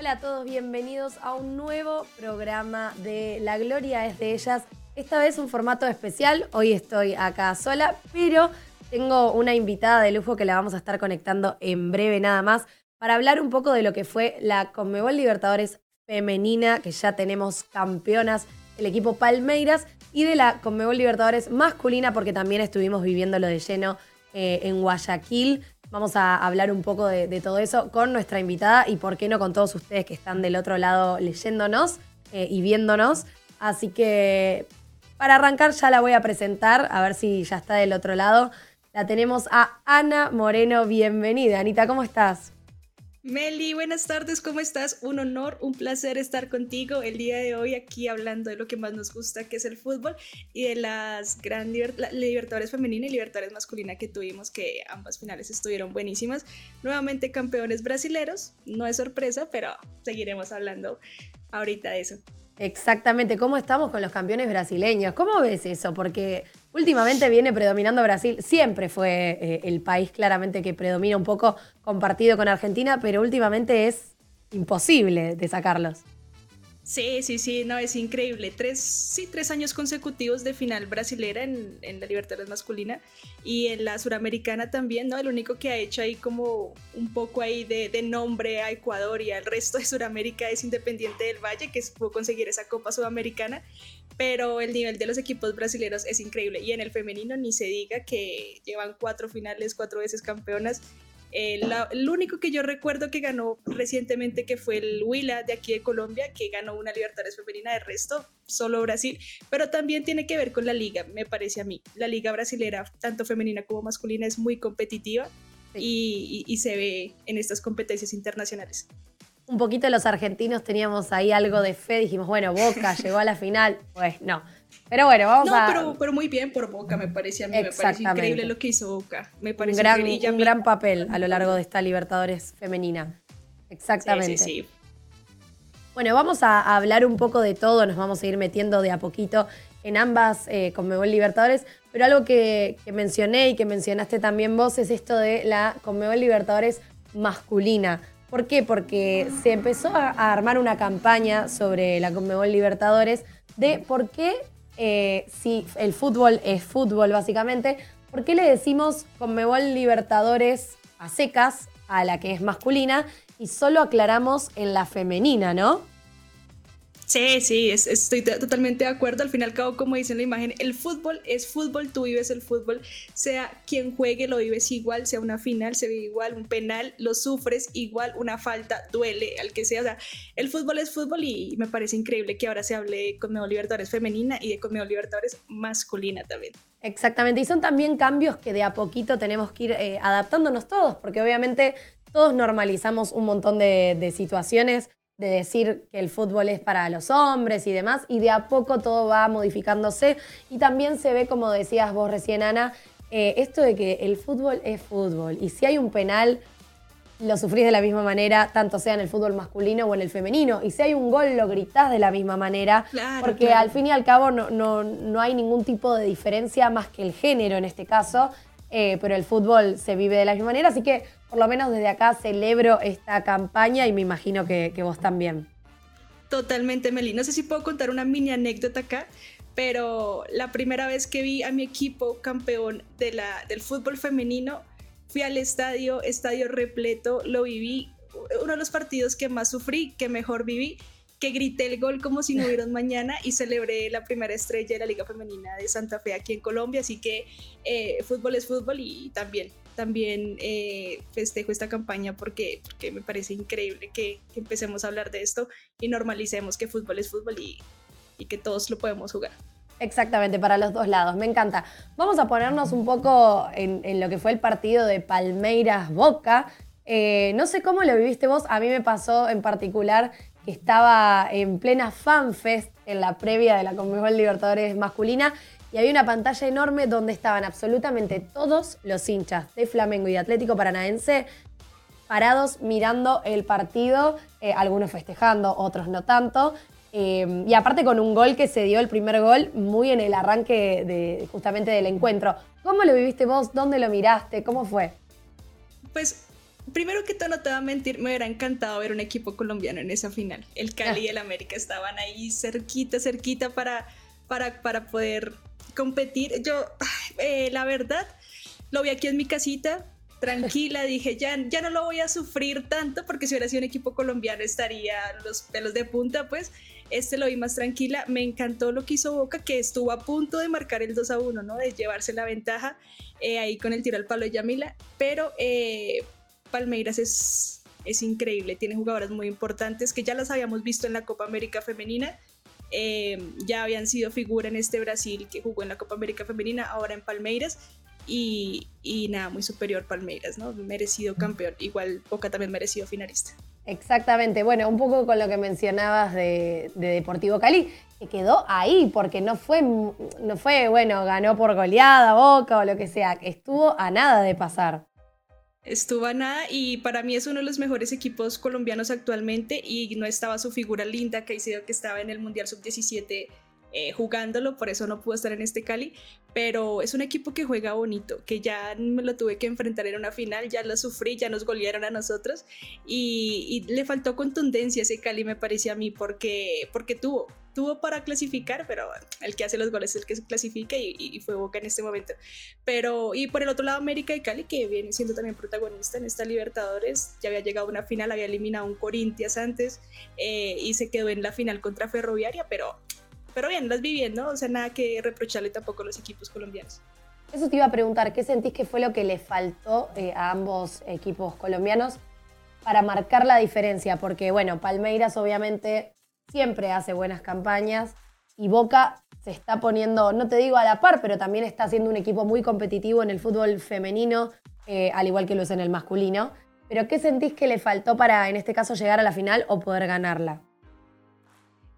Hola a todos, bienvenidos a un nuevo programa de La Gloria es de ellas. Esta vez un formato especial, hoy estoy acá sola, pero tengo una invitada de lujo que la vamos a estar conectando en breve nada más para hablar un poco de lo que fue la Conmebol Libertadores femenina, que ya tenemos campeonas, el equipo Palmeiras, y de la Conmebol Libertadores masculina, porque también estuvimos viviéndolo de lleno eh, en Guayaquil. Vamos a hablar un poco de, todo eso con nuestra invitada y por qué no con todos ustedes que están del otro lado leyéndonos eh, y viéndonos. Así que para arrancar ya la voy a presentar, a ver si ya está del otro lado. La tenemos a Ana Moreno. Bienvenida. Anita, ¿cómo estás? Meli, buenas tardes, ¿cómo estás? Un honor, un placer estar contigo el día de hoy aquí hablando de lo que más nos gusta, que es el fútbol, y de las grandes Libertadores femenina y Libertadores masculina que tuvimos, que ambas finales estuvieron buenísimas. Nuevamente campeones brasileros, no es sorpresa, pero seguiremos hablando ahorita de eso. Exactamente, ¿cómo estamos con los campeones brasileños? ¿Cómo ves eso? Porque últimamente viene predominando Brasil, siempre fue eh, el país claramente que predomina un poco compartido con Argentina, pero últimamente es imposible de sacarlos. Sí, sí, sí, no, es increíble. Tres, sí, tres años consecutivos de final brasilera en, la Libertadores masculina y en la suramericana también, ¿no? El único que ha hecho ahí como un poco ahí de, nombre a Ecuador y al resto de Suramérica es Independiente del Valle, que pudo conseguir esa Copa Sudamericana, pero el nivel de los equipos brasileños es increíble y en el femenino ni se diga que llevan cuatro finales, cuatro veces campeonas el único que yo recuerdo que ganó recientemente que fue el Huila de aquí de Colombia, que ganó una Libertadores femenina, de resto solo Brasil, pero también tiene que ver con la liga, me parece a mí. La liga brasilera, tanto femenina como masculina, es muy competitiva y, y se ve en estas competencias internacionales. Un poquito los argentinos teníamos ahí algo de fe, dijimos, bueno, Boca llegó a la final, pues no. Pero bueno, vamos no, a. Pero, pero muy bien por Boca, me parece a mí. Me parece increíble lo que hizo Boca. Me parece un gran, un gran papel a lo largo de esta Libertadores femenina. Exactamente. Sí, sí, sí. Bueno, vamos a hablar un poco de todo, nos vamos a ir metiendo de a poquito en ambas eh, Conmebol Libertadores, pero algo que, que, mencioné y que mencionaste también vos es esto de la Conmebol Libertadores masculina. ¿Por qué? Porque se empezó a armar una campaña sobre la Conmebol Libertadores de por qué eh, si el fútbol es fútbol básicamente, ¿por qué le decimos Conmebol Libertadores a secas a la que es masculina y solo aclaramos en la femenina, ¿no? Sí, sí, estoy totalmente de acuerdo. Al fin y al cabo, como dice en la imagen, el fútbol es fútbol, tú vives el fútbol, sea quien juegue, lo vives igual, sea una final, se vive igual, un penal, lo sufres igual, una falta, duele, al que sea. O sea, el fútbol es fútbol y me parece increíble que ahora se hable con Conmebol Libertadores femenina y de Conmebol Libertadores masculina también. Exactamente, y son también cambios que de a poquito tenemos que ir eh, adaptándonos todos, porque obviamente todos normalizamos un montón de, de situaciones de decir que el fútbol es para los hombres y demás, y de a poco todo va modificándose. Y también se ve, como decías vos recién, Ana, eh, esto de que el fútbol es fútbol. Y si hay un penal, lo sufrís de la misma manera, tanto sea en el fútbol masculino o en el femenino. Y si hay un gol, lo gritás de la misma manera. porque al fin y al cabo no, no, no hay ningún tipo de diferencia más que el género en este caso. Eh, pero el fútbol se vive de la misma manera, así que por lo menos desde acá celebro esta campaña y me imagino que, vos también. Totalmente, Meli. No sé si puedo contar una mini anécdota acá, pero la primera vez que vi a mi equipo campeón de la, del fútbol femenino, fui al estadio, estadio repleto, lo viví, uno de los partidos que más sufrí, que mejor viví, que grité el gol como si no hubiera mañana y celebré la primera estrella de la Liga Femenina de Santa Fe aquí en Colombia, así que eh, fútbol es fútbol y también también eh, festejo esta campaña porque, porque me parece increíble que, empecemos a hablar de esto y normalicemos que fútbol es fútbol y, que todos lo podemos jugar. Exactamente, para los dos lados, me encanta. Vamos a ponernos un poco en, lo que fue el partido de Palmeiras Boca. Eh, no sé cómo lo viviste vos, a mí me pasó en particular que estaba en plena FanFest en la previa de la Conmebol Libertadores masculina y había una pantalla enorme donde estaban absolutamente todos los hinchas de Flamengo y de Atlético Paranaense parados mirando el partido, eh, algunos festejando, otros no tanto. Eh, y aparte con un gol que se dio, el primer gol, muy en el arranque de, justamente del encuentro. ¿Cómo lo viviste vos? ¿Dónde lo miraste? ¿Cómo fue? Pues primero que todo, no te voy a mentir, me hubiera encantado ver un equipo colombiano en esa final. El Cali y el América estaban ahí cerquita, cerquita para, para, para poder competir. Yo, eh, la verdad, lo vi aquí en mi casita, tranquila, dije, ya, ya no lo voy a sufrir tanto, porque si hubiera sido un equipo colombiano estaría los pelos de punta, pues este lo vi más tranquila. Me encantó lo que hizo Boca, que estuvo a punto de marcar el 2 a 1, ¿no? De llevarse la ventaja eh, ahí con el tiro al palo de Yamila, pero eh, Palmeiras es, es increíble, tiene jugadoras muy importantes que ya las habíamos visto en la Copa América Femenina. Eh, ya habían sido figura en este Brasil que jugó en la Copa América Femenina, ahora en Palmeiras. Y, y, nada, muy superior Palmeiras, ¿no? Merecido campeón. Igual Boca también merecido finalista. Exactamente, bueno, un poco con lo que mencionabas de, Deportivo Cali, que quedó ahí, porque no fue, no fue, bueno, ganó por goleada, boca o lo que sea, estuvo a nada de pasar. Estuvo a nada y para mí es uno de los mejores equipos colombianos actualmente y no estaba su figura linda, que que estaba en el Mundial Sub-17 eh, jugándolo, por eso no pudo estar en este Cali, pero es un equipo que juega bonito, que ya me lo tuve que enfrentar en una final, ya lo sufrí, ya nos golearon a nosotros y, le faltó contundencia ese Cali me parecía a mí porque, porque tuvo, tuvo para clasificar, pero el que hace los goles es el que se clasifica y, fue Boca en este momento. Pero, y por el otro lado, América y Cali, que viene siendo también protagonista en esta Libertadores, ya había llegado a una final, había eliminado a un Corinthians antes eh, y se quedó en la final contra Ferroviaria, pero pero bien, las vi bien, ¿no? O sea, nada que reprocharle tampoco a los equipos colombianos. Eso te iba a preguntar, ¿qué sentís que fue lo que le faltó eh, a ambos equipos colombianos para marcar la diferencia? Porque, bueno, Palmeiras obviamente siempre hace buenas campañas y Boca se está poniendo, no te digo a la par, pero también está siendo un equipo muy competitivo en el fútbol femenino, eh, al igual que lo es en el masculino. Pero ¿qué sentís que le faltó para, en este caso, llegar a la final o poder ganarla?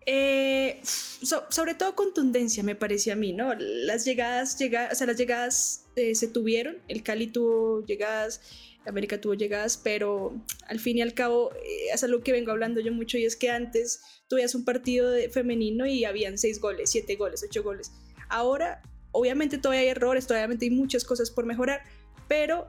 Eh, sobre todo contundencia, me parecía a mí, ¿no? Las llegadas, llega, o sea, las llegadas eh, se tuvieron, el Cali tuvo llegadas, América tuvo llegadas, pero al fin y al cabo eh, es algo que vengo hablando yo mucho y es que antes tuvieras un partido de femenino y habían seis goles, siete goles, ocho goles. Ahora, obviamente todavía hay errores, todavía hay muchas cosas por mejorar, pero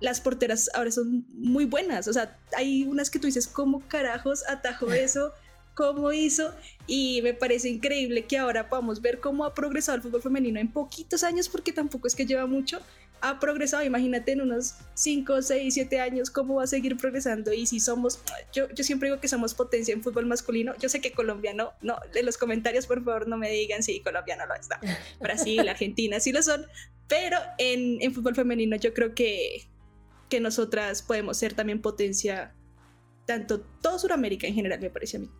las porteras ahora son muy buenas. O sea, hay unas que tú dices, ¿cómo carajos atajo eso? cómo hizo y me parece increíble que ahora podamos ver cómo ha progresado el fútbol femenino en poquitos años, porque tampoco es que lleva mucho, ha progresado, imagínate en unos 5, 6, 7 años cómo va a seguir progresando y si somos, yo, yo siempre digo que somos potencia en fútbol masculino, yo sé que Colombia no, no, en los comentarios por favor no me digan si Colombia no lo está, Brasil, Argentina sí lo son, pero en, en fútbol femenino yo creo que, que nosotras podemos ser también potencia, tanto todo Sudamérica en general me parece a mí.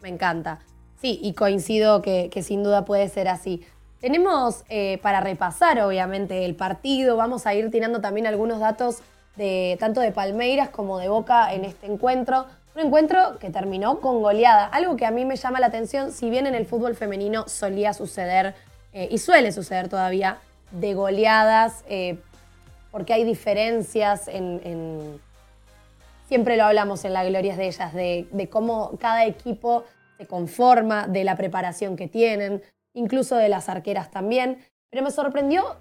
Me encanta. Sí, y coincido que, sin duda puede ser así. Tenemos eh, para repasar, obviamente, el partido. Vamos a ir tirando también algunos datos de tanto de Palmeiras como de Boca en este encuentro. Un encuentro que terminó con goleada. Algo que a mí me llama la atención, si bien en el fútbol femenino solía suceder, eh, y suele suceder todavía, de goleadas, eh, porque hay diferencias en siempre lo hablamos en las glorias de ellas, de, cómo cada equipo se conforma, de la preparación que tienen, incluso de las arqueras también. Pero me sorprendió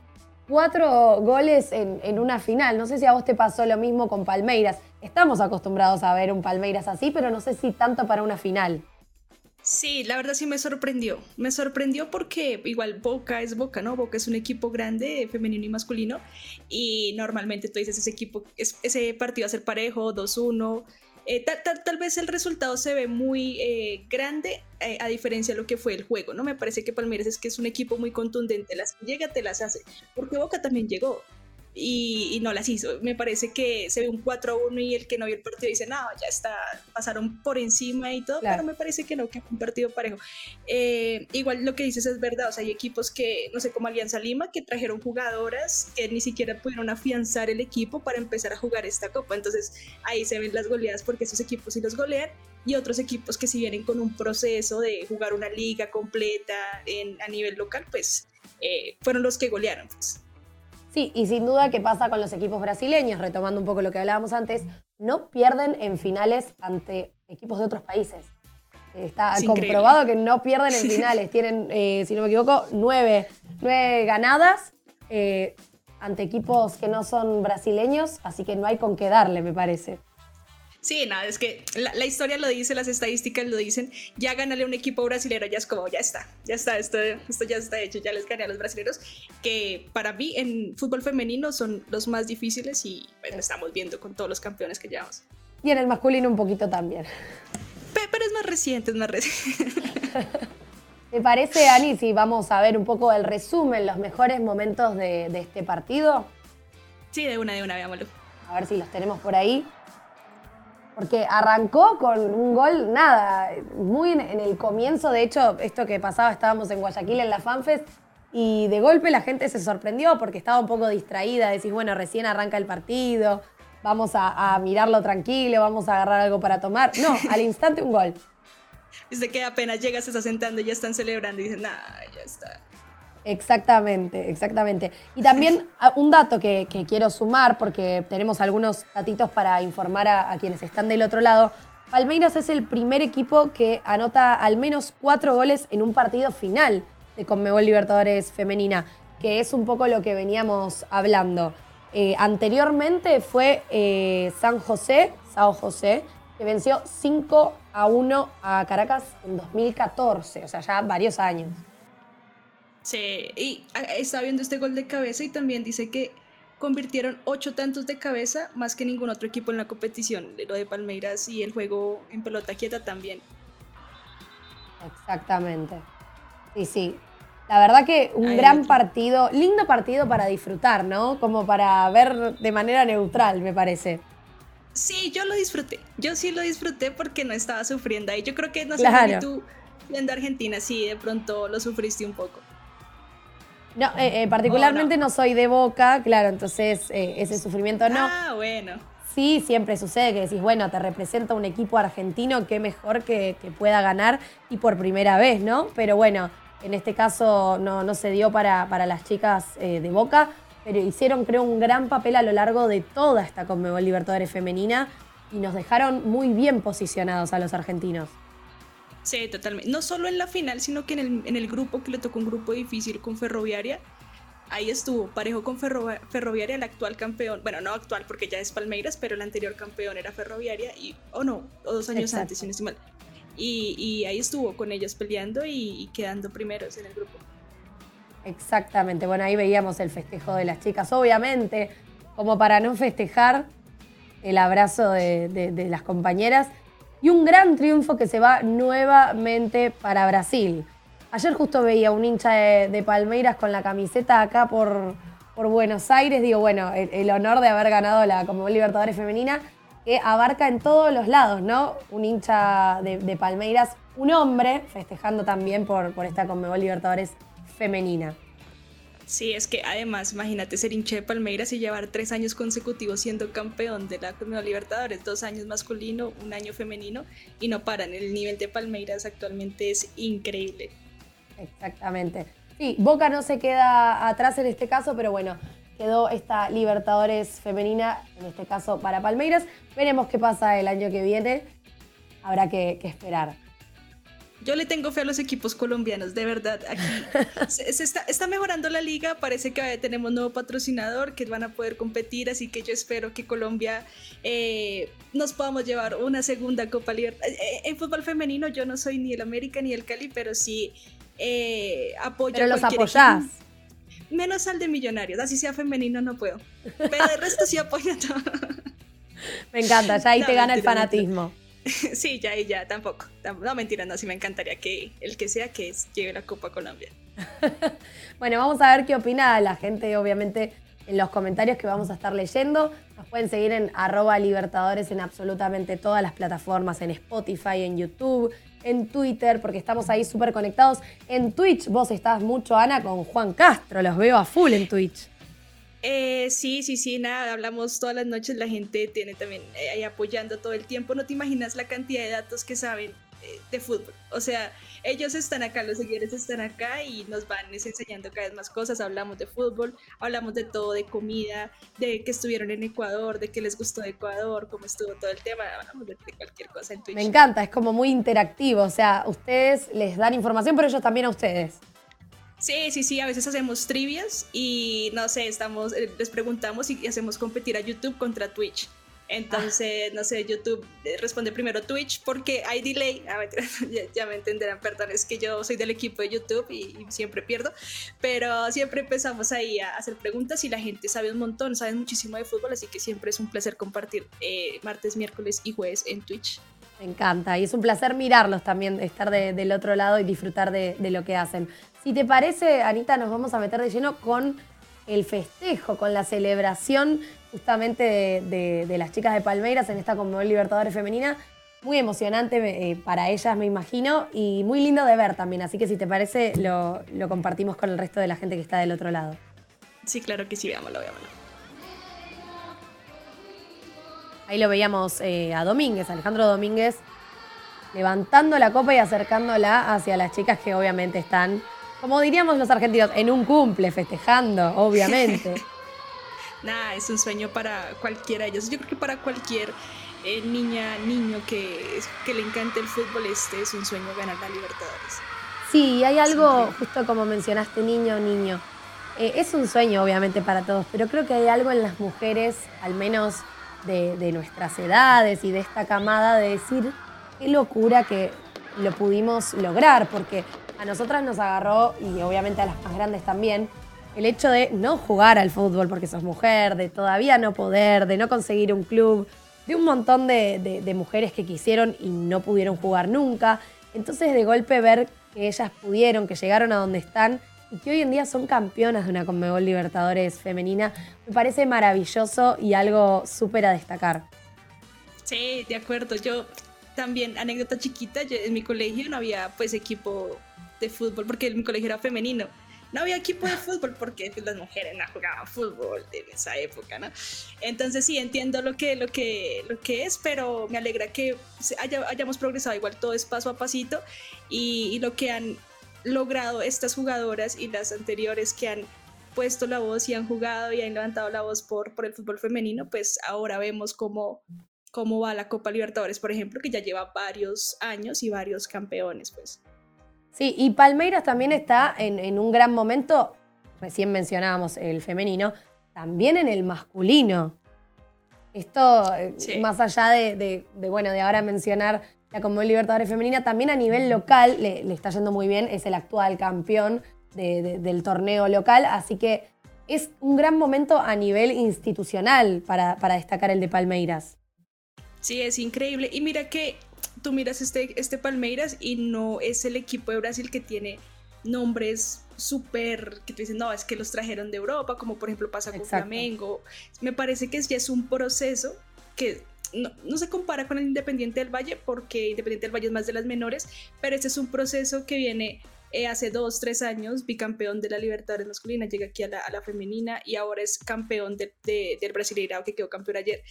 cuatro goles en, una final. No sé si a vos te pasó lo mismo con Palmeiras. Estamos acostumbrados a ver un Palmeiras así, pero no sé si tanto para una final. Sí, la verdad sí me sorprendió. Me sorprendió porque igual Boca es Boca, ¿no? Boca es un equipo grande, femenino y masculino. Y normalmente tú dices, ese equipo, ese partido va a ser parejo, 2-1. Eh, tal, vez el resultado se ve muy eh, grande eh, a diferencia de lo que fue el juego, ¿no? Me parece que Palmeiras es que es un equipo muy contundente, las que llega te las hace, porque Boca también llegó, y, no las hizo. Me parece que se ve un 4-1 y el que no vio el partido dice, no, ya está, pasaron por encima y todo, pero me parece que no, que fue un partido parejo. Eh, igual lo que dices es verdad, o sea, hay equipos que, no sé, como Alianza Lima, que trajeron jugadoras que ni siquiera pudieron afianzar el equipo para empezar a jugar esta copa. Entonces ahí se ven las goleadas porque esos equipos sí los golean y otros equipos que si vienen con un proceso de jugar una liga completa en, a nivel local, pues eh, fueron los que golearon. Pues. Sí, y sin duda que pasa con los equipos brasileños, retomando un poco lo que hablábamos antes, no pierden en finales ante equipos de otros países. Está comprobado que no pierden en finales. Tienen, eh, si no me equivoco, nueve, ganadas, eh, ante equipos que no son brasileños, así que no hay con qué darle, me parece. Sí, nada, es que la, historia lo dice, las estadísticas lo dicen. Ya ganarle a un equipo brasileño ya es como, ya está, ya está, esto, esto ya está hecho, ya les gané a los brasileños, que para mí en fútbol femenino son los más difíciles y pues, estamos viendo con todos los campeones que llevamos. Y en el masculino un poquito también. Pero, es más reciente, es más reciente. ¿Te parece, Ani, si vamos a ver un poco el resumen, los mejores momentos de, de este partido? Sí, de una, de una, veámoslo. A ver si los tenemos por ahí porque arrancó con un gol, nada, muy en, el comienzo, de hecho, esto que pasaba, estábamos en Guayaquil en la FanFest y de golpe la gente se sorprendió porque estaba un poco distraída, decís, bueno, recién arranca el partido, vamos a, mirarlo tranquilo, vamos a agarrar algo para tomar. No, al instante un gol. Desde que apenas llegas, se está sentando, ya están celebrando y dicen, nada, ya está. Exactamente, exactamente. Y también ah, un dato que, quiero sumar, porque tenemos algunos datitos para informar a, quienes están del otro lado. Palmeiras es el primer equipo que anota al menos cuatro goles en un partido final de Conmebol Libertadores Femenina, que es un poco lo que veníamos hablando. Eh, anteriormente fue eh, San José, Sao José, que venció 5 a 1 a Caracas en 2014, o sea, ya varios años. Sí, y ah, está viendo este gol de cabeza y también dice que convirtieron ocho tantos de cabeza más que ningún otro equipo en la competición, lo de Palmeiras y el juego en pelota quieta también. Exactamente. Sí, sí. La verdad que un gran partido, lindo partido para disfrutar, ¿no? Como para ver de manera neutral, me parece. Sí, yo lo disfruté. Yo sí lo disfruté porque no estaba sufriendo ahí. Yo creo que no sé si tú viendo Argentina, sí, de pronto lo sufriste un poco. No, eh, eh, particularmente no. soy de boca, claro, entonces eh, ese sufrimiento no. Ah, bueno. Sí, siempre sucede que decís, bueno, te representa un equipo argentino, qué mejor que, pueda ganar y por primera vez, ¿no? Pero bueno, en este caso no, no se dio para, para las chicas de Boca, pero hicieron, creo, un gran papel a lo largo de toda esta Conmebol Libertadores femenina y nos dejaron muy bien posicionados a los argentinos. Sí, totalmente. No solo en la final, sino que en el, en el grupo que le tocó un grupo difícil con Ferroviaria. Ahí estuvo, parejo con Ferroviaria, el actual campeón, bueno, no actual porque ya es Palmeiras, pero el anterior campeón era Ferroviaria, y, o no, o dos años antes, si no estoy mal. Y, y, ahí estuvo con ellos peleando y, quedando primeros en el grupo. Exactamente, bueno, ahí veíamos el festejo de las chicas, obviamente, como para no festejar el abrazo de, de las compañeras, y un gran triunfo que se va nuevamente para Brasil. Ayer justo veía un hincha de, Palmeiras con la camiseta acá por, por Buenos Aires. Digo, bueno, el, honor de haber ganado la Conmebol Libertadores Femenina, que abarca en todos los lados, ¿no? Un hincha de, Palmeiras, un hombre festejando también por, por esta Conmebol Libertadores Femenina. Sí, es que además, imagínate ser hincha de Palmeiras y llevar tres años consecutivos siendo campeón de la Copa Libertadores, dos años masculino, un año femenino, y no paran. El nivel de Palmeiras actualmente es increíble. Exactamente. Sí, Boca no se queda atrás en este caso, pero bueno, quedó esta Libertadores femenina, en este caso para Palmeiras. Veremos qué pasa el año que viene. Habrá que esperar. Yo le tengo fe a los equipos colombianos, de verdad. Aquí se, está, mejorando la liga, parece que tenemos nuevo patrocinador, que van a poder competir, así que yo espero que Colombia eh, nos podamos llevar una segunda Copa Libertad. Eh, eh, en fútbol femenino yo no soy ni el América ni el Cali, pero sí eh, apoyo. Pero los apoyás. Menos al de Millonarios, así sea femenino no puedo. Pero el resto sí apoyo todo. Me encanta, ya ahí te gana el fanatismo. sí, ya y ya, tampoco. No, mentira, no, sí me encantaría que el que sea que lleve la Copa Colombia. bueno, vamos a ver qué opina la gente, obviamente, en los comentarios que vamos a estar leyendo. Nos pueden seguir en arroba libertadores en absolutamente todas las plataformas, en Spotify, en YouTube, en Twitter, porque estamos ahí súper conectados. En Twitch, vos estás mucho, Ana, con Juan Castro, los veo a full en Twitch. Eh, sí, sí, sí, nada, hablamos todas las noches, la gente tiene también eh, ahí apoyando todo el tiempo, no te imaginas la cantidad de datos que saben eh, de fútbol, o sea, ellos están acá, los seguidores están acá y nos van enseñando cada vez más cosas, hablamos de fútbol, hablamos de todo, de comida, de que estuvieron en Ecuador, de que les gustó de Ecuador, cómo estuvo todo el tema, hablamos de cualquier cosa en Twitch. Me encanta, es como muy interactivo, o sea, ustedes les dan información, pero ellos también a ustedes. Sí, sí, sí, a veces hacemos trivias y no sé, estamos, eh, les preguntamos y hacemos competir a YouTube contra Twitch. Entonces, no sé, YouTube eh, responde primero Twitch porque hay delay. Ah, ya, me entenderán, perdón, es que yo soy del equipo de YouTube y, siempre pierdo. Pero siempre empezamos ahí a hacer preguntas y la gente sabe un montón, sabe muchísimo de fútbol, así que siempre es un placer compartir eh, martes, miércoles y jueves en Twitch. Me encanta y es un placer mirarlos también, estar del otro lado y disfrutar de, de lo que hacen. Si te parece, Anita, nos vamos a meter de lleno con el festejo, con la celebración justamente de, las chicas de Palmeiras en esta Conmebol Libertadores Femenina. Muy emocionante eh, para ellas, me imagino, y muy lindo de ver también. Así que si te parece, lo, compartimos con el resto de la gente que está del otro lado. Sí, claro que sí, veámoslo, veámoslo. Ahí lo veíamos eh, a Domínguez, Alejandro Domínguez, levantando la copa y acercándola hacia las chicas que obviamente están, como diríamos los argentinos, en un cumple, festejando, obviamente. nada, es un sueño para cualquiera de ellos. Yo creo que para cualquier eh, niña, niño que, que le encante el fútbol, este es un sueño ganar la Libertadores. Sí, hay algo, justo como mencionaste, niño, niño. Eh, es un sueño, obviamente, para todos, pero creo que hay algo en las mujeres, al menos de, de nuestras edades y de esta camada, de decir qué locura que lo pudimos lograr, porque a nosotras nos agarró, y obviamente a las más grandes también, el hecho de no jugar al fútbol porque sos mujer, de todavía no poder, de no conseguir un club, de un montón de, mujeres que quisieron y no pudieron jugar nunca. Entonces de golpe ver que ellas pudieron, que llegaron a donde están y que hoy en día son campeonas de una Conmebol Libertadores femenina, me parece maravilloso y algo súper a destacar. Sí, de acuerdo. Yo también, anécdota chiquita, en mi colegio no había pues equipo de fútbol porque mi colegio era femenino no había equipo de fútbol porque pues, las mujeres no jugaban fútbol en esa época, ¿no? Entonces sí, entiendo lo que, lo que, lo que es, pero me alegra que hayamos progresado igual todo es paso a pasito y, lo que han logrado estas jugadoras y las anteriores que han puesto la voz y han jugado y han levantado la voz por, por el fútbol femenino, pues ahora vemos cómo, cómo va la Copa Libertadores, por ejemplo, que ya lleva varios años y varios campeones, pues. Sí, y Palmeiras también está en, un gran momento, recién mencionábamos el femenino, también en el masculino. Esto, eh, más allá de, bueno, de ahora mencionar la Conmebol Libertadores Femenina, también a nivel local le, está yendo muy bien, es el actual campeón del torneo local, así que es un gran momento a nivel institucional para, para destacar el de Palmeiras. Sí, es increíble. Y mira que tú miras este, este Palmeiras y no es el equipo de Brasil que tiene nombres súper que tú dices, no, es que los trajeron de Europa, como por ejemplo pasa con Flamengo. Me parece que ya es un proceso que no, se compara con el Independiente del Valle, porque Independiente del Valle es más de las menores, pero este es un proceso que viene eh, hace dos, tres años, bicampeón de la Libertadores masculina, llega aquí a la, femenina y ahora es campeón del Brasileirao que quedó campeón ayer.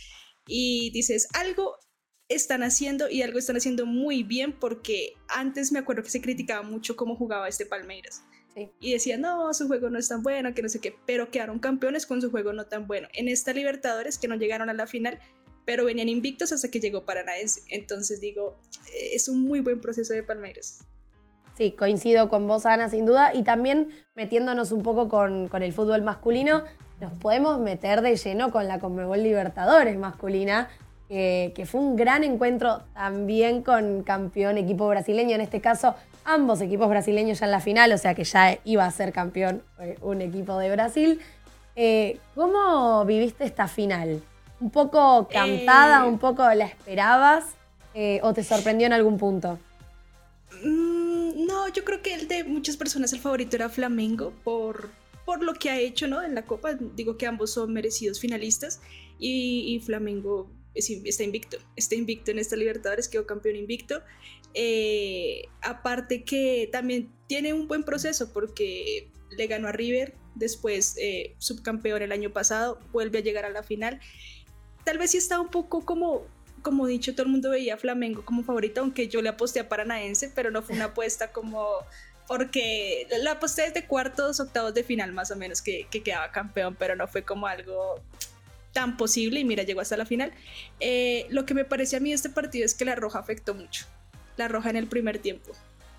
Y dices, algo están haciendo y algo están haciendo muy bien porque antes me acuerdo que se criticaba mucho cómo jugaba este Palmeiras. Y decía, no, su juego no es tan bueno, que no sé qué, pero quedaron campeones con su juego no tan bueno. En esta Libertadores, que no llegaron a la final, pero venían invictos hasta que llegó Paranaense. Entonces digo, eh, es un muy buen proceso de Palmeiras. Sí, coincido con vos, Ana, sin duda. Y también metiéndonos un poco con, con el fútbol masculino, nos podemos meter de lleno con la Conmebol Libertadores masculina, que fue un gran encuentro también con campeón equipo brasileño, en este caso ambos equipos brasileños ya en la final, o sea que ya iba a ser campeón eh, un equipo de Brasil. Eh, ¿Cómo viviste esta final? ¿Un poco cantada, eh. un poco la esperabas o te sorprendió en algún punto? Mm, no, yo creo que el de muchas personas el favorito era Flamengo por, por lo que ha hecho ¿no? en la Copa. Digo que ambos son merecidos finalistas y, y Flamengo está invicto, está invicto en esta Libertadores, quedó campeón invicto. Eh, aparte que también tiene un buen proceso porque le ganó a River, después eh, subcampeón el año pasado, vuelve a llegar a la final. Tal vez sí está un poco como, como dicho, todo el mundo veía a Flamengo como favorito, aunque yo le aposté a Paranaense, pero no fue una apuesta como porque la aposté desde cuartos, octavos de final más o menos que, que quedaba campeón, pero no fue como algo tan posible y mira, llegó hasta la final. Eh, lo que me parece a mí de este partido es que la roja afectó mucho. La roja en el primer tiempo.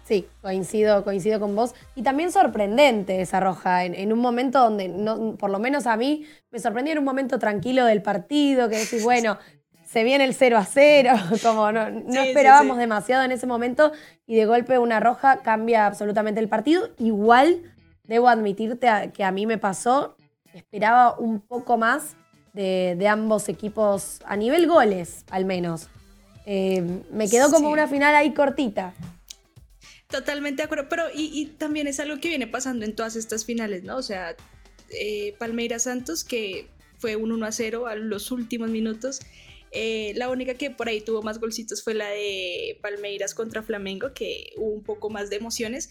Sí, coincido, coincido con vos. Y también sorprendente esa roja, en, un momento donde, no, por lo menos a mí, me sorprendió en un momento tranquilo del partido, que decís, bueno, se viene el 0 a 0, como no, esperábamos demasiado en ese momento y de golpe una roja cambia absolutamente el partido. Igual, debo admitirte que a mí me pasó, esperaba un poco más de, ambos equipos a nivel goles, al menos. Eh, me quedó como una final ahí cortita. Totalmente de acuerdo, pero y, también es algo que viene pasando en todas estas finales, ¿no? O sea, eh, Palmeiras Santos, que fue un 1 a 0 a los últimos minutos. Eh, la única que por ahí tuvo más golcitos fue la de Palmeiras contra Flamengo, que hubo un poco más de emociones.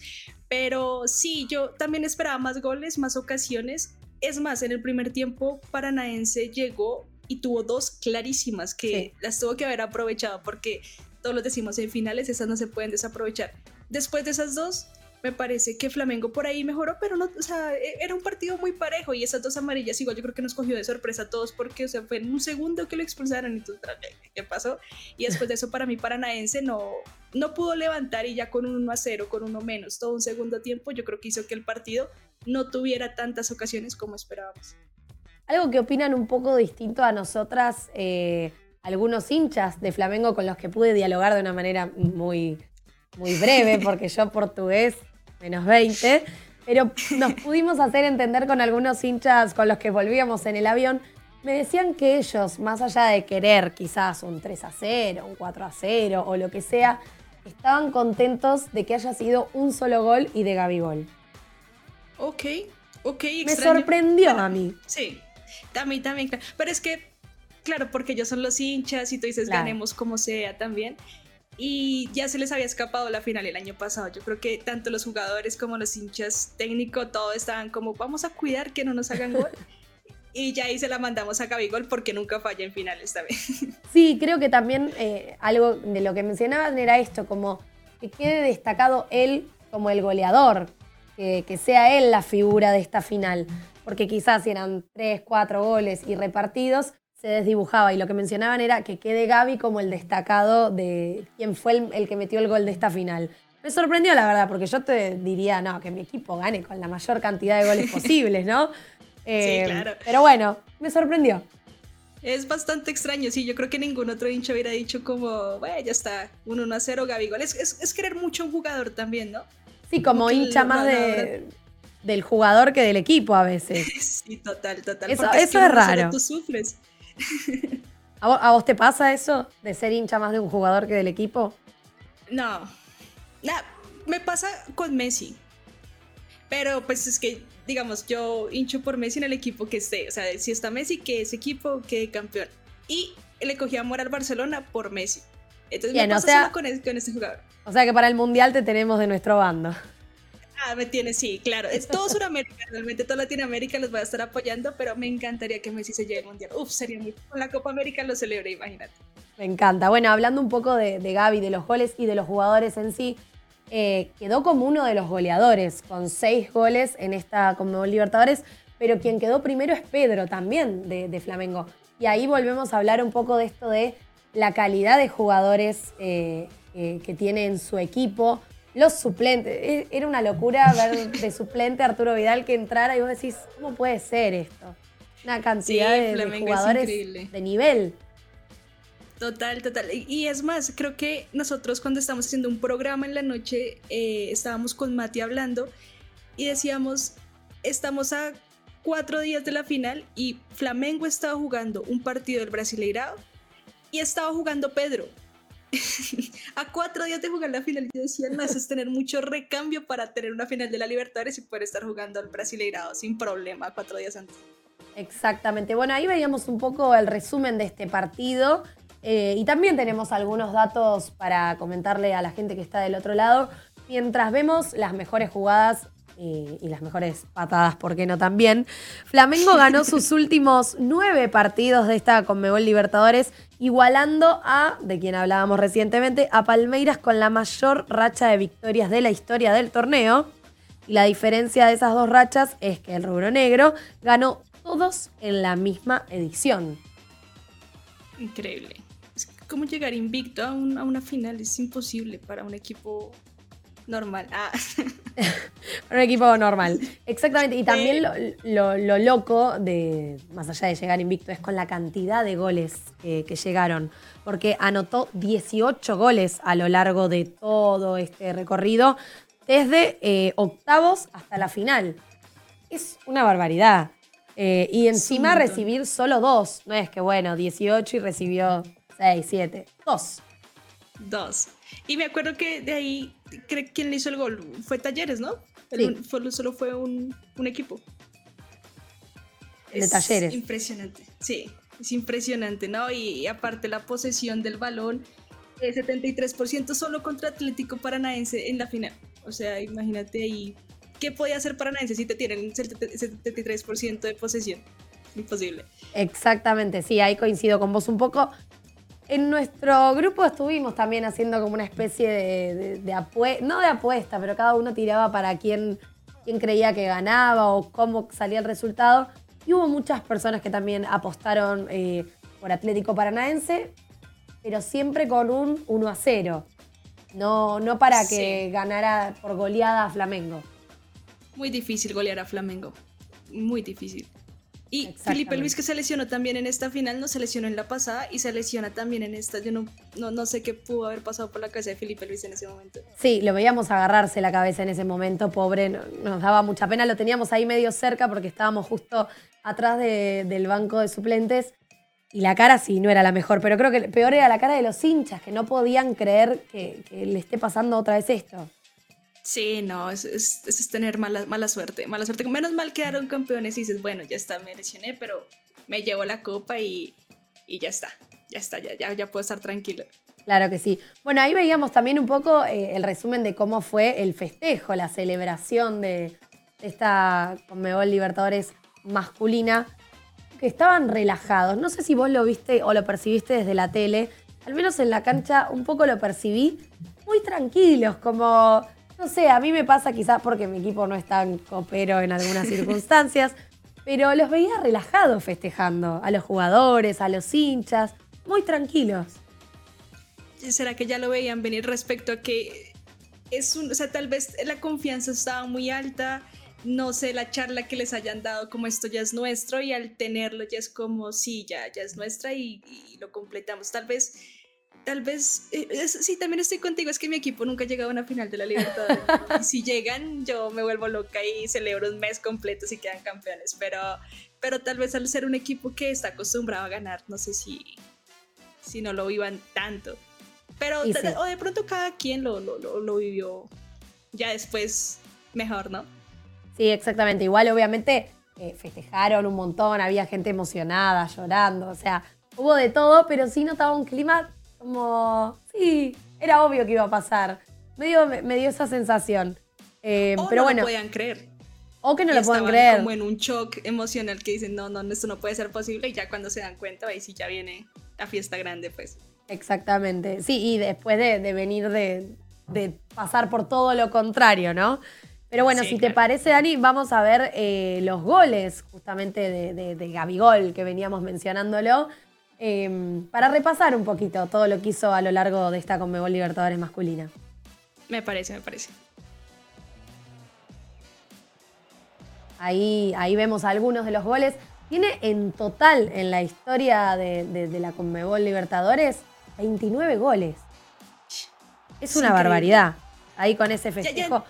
Pero sí, yo también esperaba más goles, más ocasiones. Es más, en el primer tiempo Paranaense llegó y tuvo dos clarísimas que las tuvo que haber aprovechado porque todos los decimos en finales, esas no se pueden desaprovechar. Después de esas dos, me parece que Flamengo por ahí mejoró, pero no, o sea, e, era un partido muy parejo y esas dos amarillas igual yo creo que nos cogió de sorpresa a todos porque, o sea, fue en un segundo que lo expulsaron y tú, ¿qué pasó? Y después de eso para mí Paranaense no, no pudo levantar y ya con un 1 a 0, con uno menos, todo un segundo tiempo, yo creo que hizo que el partido no tuviera tantas ocasiones como esperábamos. Algo que opinan un poco distinto a nosotras, eh, algunos hinchas de Flamengo con los que pude dialogar de una manera muy muy breve, porque yo portugués, menos 20, pero nos pudimos hacer entender con algunos hinchas con los que volvíamos en el avión. Me decían que ellos, más allá de querer quizás un 3 a 0, un 4 a 0 o lo que sea, estaban contentos de que haya sido un solo gol y de Gabigol. Ok, ok. Me sorprendió a mí. Sí, mí también. Pero es que, claro, porque ellos son los hinchas y tú dices ganemos como sea también y ya se les había escapado la final el año pasado. Yo creo que tanto los jugadores como los hinchas técnicos, todos estaban como, vamos a cuidar que no nos hagan gol. y ya ahí se la mandamos a Gabigol porque nunca falla en final esta vez. Sí, creo que también eh, algo de lo que mencionaban era esto, como que quede destacado él como el goleador, que, que sea él la figura de esta final. Porque quizás eran tres, cuatro goles y repartidos, se desdibujaba y lo que mencionaban era que quede Gaby como el destacado de quien fue el, que metió el gol de esta final. Me sorprendió la verdad, porque yo te diría, no, que mi equipo gane con la mayor cantidad de goles posibles, ¿no? sí, eh, claro. Pero bueno, me sorprendió. Es bastante extraño, sí, yo creo que ningún otro hincha hubiera dicho como, bueno, ya está, un 1 a 0 Gaby gol. Es, es, querer mucho un jugador también, ¿no? Sí, como, hincha más de, del jugador que del equipo a veces. sí, total, total. Eso, eso es, raro. Tú sufres. ¿A vos, te pasa eso de ser hincha más de un jugador que del equipo? No. me pasa con Messi. Pero pues es que, digamos, yo hincho por Messi en el equipo que esté. O sea, si está Messi, que ese equipo quede campeón. Y le cogí amor al Barcelona por Messi. Entonces me pasa solo con, con este jugador. O sea que para el Mundial te tenemos de nuestro bando. Ah, me tiene, sí, claro. Es todo Sudamérica, realmente toda Latinoamérica los va a estar apoyando, pero me encantaría que Messi se lleve el mundial. Uf, sería muy. Con la Copa América lo celebré, imagínate. Me encanta. Bueno, hablando un poco de, Gaby, de los goles y de los jugadores en sí, eh, quedó como uno de los goleadores, con seis goles en esta Conmebol Libertadores, pero quien quedó primero es Pedro también de, Flamengo. Y ahí volvemos a hablar un poco de esto de la calidad de jugadores eh, que tiene en su equipo los suplentes. E, era una locura ver de suplente Arturo Vidal que entrara y vos decís, ¿cómo puede ser esto? Una cantidad de, jugadores de nivel. Total, total. Y, es más, creo que nosotros cuando estamos haciendo un programa en la noche, eh, estábamos con Mati hablando y decíamos, estamos a cuatro días de la final y Flamengo estaba jugando un partido del Brasileirao y estaba jugando Pedro. a cuatro días de jugar la final, yo decía, no, es tener mucho recambio para tener una final de la Libertadores y poder estar jugando al Brasileirado sin problema cuatro días antes. Exactamente. Bueno, ahí veíamos un poco el resumen de este partido. Eh, y también tenemos algunos datos para comentarle a la gente que está del otro lado. Mientras vemos las mejores jugadas y, las mejores patadas, ¿por qué no también? Flamengo ganó sus últimos nueve partidos de esta Conmebol Libertadores, igualando a, de quien hablábamos recientemente, a Palmeiras con la mayor racha de victorias de la historia del torneo. Y la diferencia de esas dos rachas es que el rubro negro ganó todos en la misma edición. Increíble. ¿Cómo llegar invicto a, a una final? Es imposible para un equipo normal. Ah. un equipo normal. Exactamente. Y también lo, loco de, más allá de llegar invicto, es con la cantidad de goles que llegaron. Porque anotó 18 goles a lo largo de todo este recorrido, desde eh, octavos hasta la final. Es una barbaridad. Eh, y encima recibir solo dos. No es que, bueno, 18 y recibió 6, 7. Dos. Dos. Y me acuerdo que de ahí, ¿quién le hizo el gol? Fue Talleres, ¿no? solo fue un, equipo. de Talleres. Impresionante, sí. Es impresionante, ¿no? Y, aparte la posesión del balón, 73% solo contra Atlético Paranaense en la final. O sea, imagínate ahí, ¿qué podía hacer Paranaense si te tienen 73% de posesión? Imposible. Exactamente, sí, ahí coincido con vos un poco. En nuestro grupo estuvimos también haciendo como una especie de, apuesta, no de apuesta, pero cada uno tiraba para quién, quién creía que ganaba o cómo salía el resultado. Y hubo muchas personas que también apostaron eh, por Atlético Paranaense, pero siempre con un 1 a 0. No, no para que ganara por goleada a Flamengo. Muy difícil golear a Flamengo. Muy difícil. Y Felipe Luis que se lesionó también en esta final, no se lesionó en la pasada y se lesiona también en esta. Yo no, no, sé qué pudo haber pasado por la cabeza de Felipe Luis en ese momento. Sí, lo veíamos agarrarse la cabeza en ese momento, pobre, nos daba mucha pena, lo teníamos ahí medio cerca porque estábamos justo atrás del banco de suplentes y la cara sí no era la mejor, pero creo que peor era la cara de los hinchas, que no podían creer que, le esté pasando otra vez esto. Sí, no, es, es, tener mala, mala suerte, mala suerte. Menos mal quedaron campeones y dices, bueno, ya está, me lesioné, pero me llevo la copa y, ya está, ya está, ya, ya, ya puedo estar tranquilo. Claro que sí. Bueno, ahí veíamos también un poco eh, el resumen de cómo fue el festejo, la celebración de esta Conmebol Libertadores masculina, que estaban relajados. No sé si vos lo viste o lo percibiste desde la tele, al menos en la cancha un poco lo percibí, muy tranquilos, como no sé, a mí me pasa quizás porque mi equipo no es tan copero en algunas circunstancias, pero los veía relajados festejando, a los jugadores, a los hinchas, muy tranquilos. ¿Será que ya lo veían venir respecto a que es un, o sea, tal vez la confianza estaba muy alta, no sé, la charla que les hayan dado como esto ya es nuestro y al tenerlo ya es como, sí, ya, ya es nuestra y, y lo completamos. Tal vez tal vez, eh, sí, también estoy contigo, es que mi equipo nunca ha llegado a una final de la Libertadores. y si llegan, yo me vuelvo loca y celebro un mes completo si quedan campeones, pero, pero tal vez al ser un equipo que está acostumbrado a ganar, no sé si, si no lo vivan tanto. Pero o de pronto cada quien lo, lo, lo, vivió ya después mejor, ¿no? Sí, exactamente. Igual, obviamente, eh, festejaron un montón, había gente emocionada, llorando, o sea, hubo de todo, pero sí notaba un clima como, sí, era obvio que iba a pasar. Me dio, me, dio esa sensación. Eh, o pero no bueno. lo podían creer. O que no lo puedan creer. Como en un shock emocional que dicen, no, no, esto no puede ser posible. Y ya cuando se dan cuenta, ahí sí ya viene la fiesta grande, pues. Exactamente. Sí, y después de, venir de, pasar por todo lo contrario, ¿no? Pero bueno, si te parece, Dani, vamos a ver eh, los goles justamente de, de, de Gabigol, que veníamos mencionándolo. Em, para repasar un poquito todo lo que hizo a lo largo de esta Conmebol Libertadores masculina. Me parece, me parece. Ahí, ahí vemos algunos de los goles. Tiene en total en la historia de, la Conmebol Libertadores 29 goles. Es, una barbaridad. Ahí con ese festejo.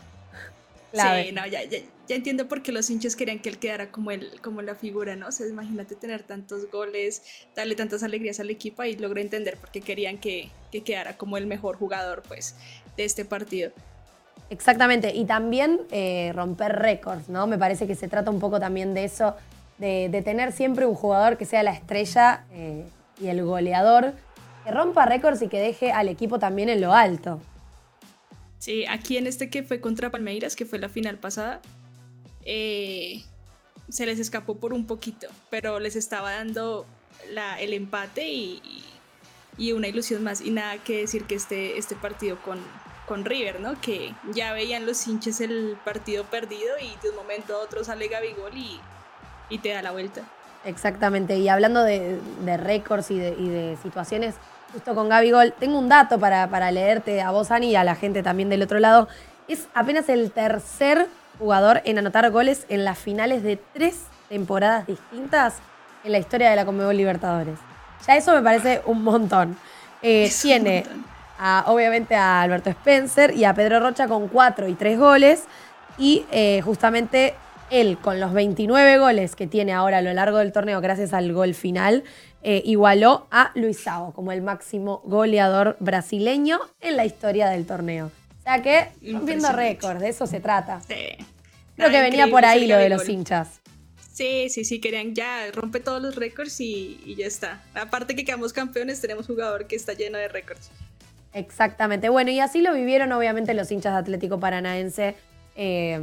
Sí, no, ya, ya, entiendo por qué los hinchas querían que él quedara como, el, como la figura, ¿no? O sea, imagínate tener tantos goles, darle tantas alegrías al equipo y logré entender por qué querían que, quedara como el mejor jugador, pues, de este partido. Exactamente, y también eh, romper récords, ¿no? Me parece que se trata un poco también de eso, de, tener siempre un jugador que sea la estrella eh, y el goleador, que rompa récords y que deje al equipo también en lo alto. Sí, aquí en este que fue contra Palmeiras, que fue la final pasada, eh, se les escapó por un poquito, pero les estaba dando el empate y, una ilusión más. Y nada que decir que este, este partido con, con River, ¿no? Que ya veían los hinches el partido perdido y de un momento a otro sale Gabigol y, y te da la vuelta. Exactamente, y hablando de, récords y de, situaciones, justo con Gabigol, tengo un dato para, para leerte a vos, Ani, y a la gente también del otro lado. es apenas el tercer jugador en anotar goles en las finales de tres temporadas distintas en la historia de la Conmebol Libertadores. Ya eso me parece un montón. Eh, tiene obviamente a Alberto Spencer y a Pedro Rocha con cuatro y tres goles. Y eh, justamente él, con los 29 goles que tiene ahora a lo largo del torneo, gracias al gol final, eh, igualó a Luisao como el máximo goleador brasileño en la historia del torneo. Sea que, viendo récords, de eso se trata. Sí. Creo que venía por ahí lo de los hinchas. Sí, sí, sí, querían ya, rompe todos los récords y, ya está. Aparte que quedamos campeones, tenemos jugador que está lleno de récords. Exactamente. Bueno, y así lo vivieron obviamente los hinchas de Atlético Paranaense. Eh,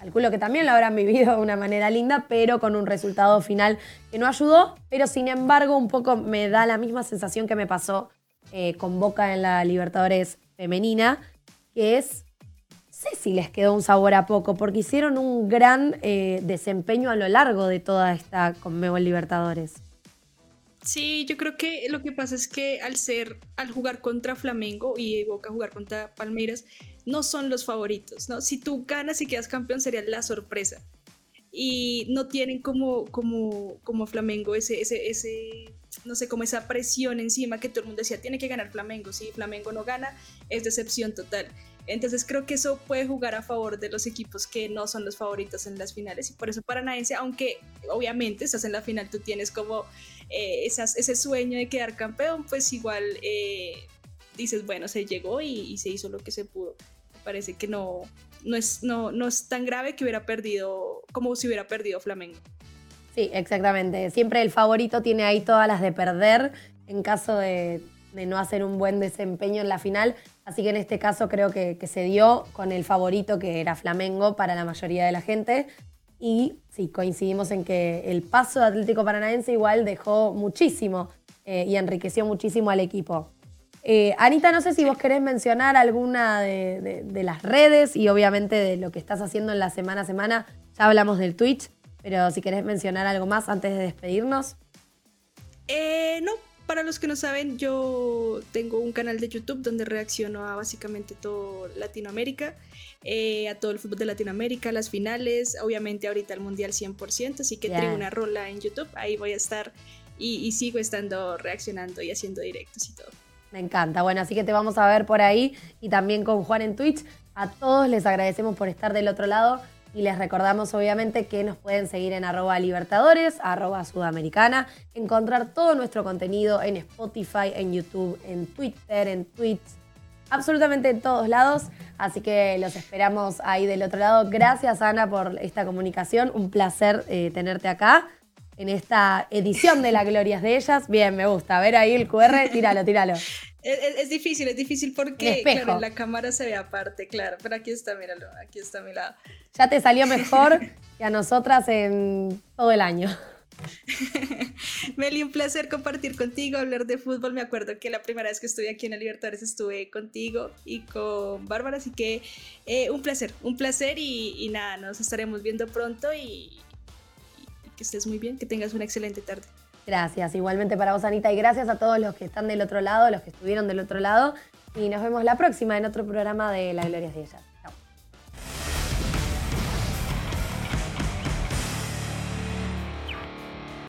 calculo que también lo habrán vivido de una manera linda, pero con un resultado final que no ayudó. Pero sin embargo, un poco me da la misma sensación que me pasó eh, con Boca en la Libertadores femenina, que es sé si les quedó un sabor a poco, porque hicieron un gran eh, desempeño a lo largo de toda esta Conmebol Libertadores. Sí, yo creo que lo que pasa es que al ser, al jugar contra Flamengo y Boca jugar contra Palmeiras, no son los favoritos, ¿no? Si tú ganas y quedas campeón sería la sorpresa. Y no tienen como, como, como Flamengo ese, ese, ese, no sé, como esa presión encima que todo el mundo decía, tiene que ganar Flamengo. Si Flamengo no gana, es decepción total. Entonces creo que eso puede jugar a favor de los equipos que no son los favoritos en las finales y por eso Paranaense, aunque obviamente estás en la final, tú tienes como eh, ese sueño de quedar campeón, pues igual eh, dices, bueno, se llegó y, se hizo lo que se pudo. Parece que no, no, es, no, no es tan grave que hubiera perdido como si hubiera perdido Flamengo. Sí, exactamente. Siempre el favorito tiene ahí todas las de perder en caso de, de no hacer un buen desempeño en la final. Así que en este caso creo que, se dio con el favorito que era Flamengo para la mayoría de la gente. Y sí, coincidimos en que el paso de Atlético Paranaense igual dejó muchísimo eh, y enriqueció muchísimo al equipo. Eh, Anita, no sé si vos querés mencionar alguna de, las redes y obviamente de lo que estás haciendo en la semana a semana. Ya hablamos del Twitch, pero si querés mencionar algo más antes de despedirnos. Eh, no, para los que no saben, yo tengo un canal de YouTube donde reacciono a básicamente todo Latinoamérica, eh, a todo el fútbol de Latinoamérica, las finales, obviamente ahorita el Mundial 100%, así que tengo una rola en YouTube, ahí voy a estar y, sigo estando reaccionando y haciendo directos y todo. Me encanta, bueno, así que te vamos a ver por ahí y también con Juan en Twitch. A todos les agradecemos por estar del otro lado. Y les recordamos obviamente que nos pueden seguir en arroba libertadores, arroba sudamericana, encontrar todo nuestro contenido en Spotify, en YouTube, en Twitter, en Tweets, absolutamente en todos lados. Así que los esperamos ahí del otro lado. Gracias Ana por esta comunicación, un placer eh, tenerte acá en esta edición de La Glorias de Ellas. Bien, me gusta. A ver ahí el QR, tíralo, tíralo. Es, difícil, es difícil porque en la cámara se ve aparte, claro, pero aquí está, míralo, aquí está a mi lado. Ya te salió mejor que a nosotras en todo el año. Meli, un placer compartir contigo, hablar de fútbol. Me acuerdo que la primera vez que estuve aquí en el Libertadores estuve contigo y con Bárbara, así que eh, un placer, un placer y, nada, nos estaremos viendo pronto y que estés muy bien, que tengas una excelente tarde. Gracias, igualmente para vos, Anita, y gracias a todos los que están del otro lado, los que estuvieron del otro lado. Y nos vemos la próxima en otro programa de La Gloria de Ella.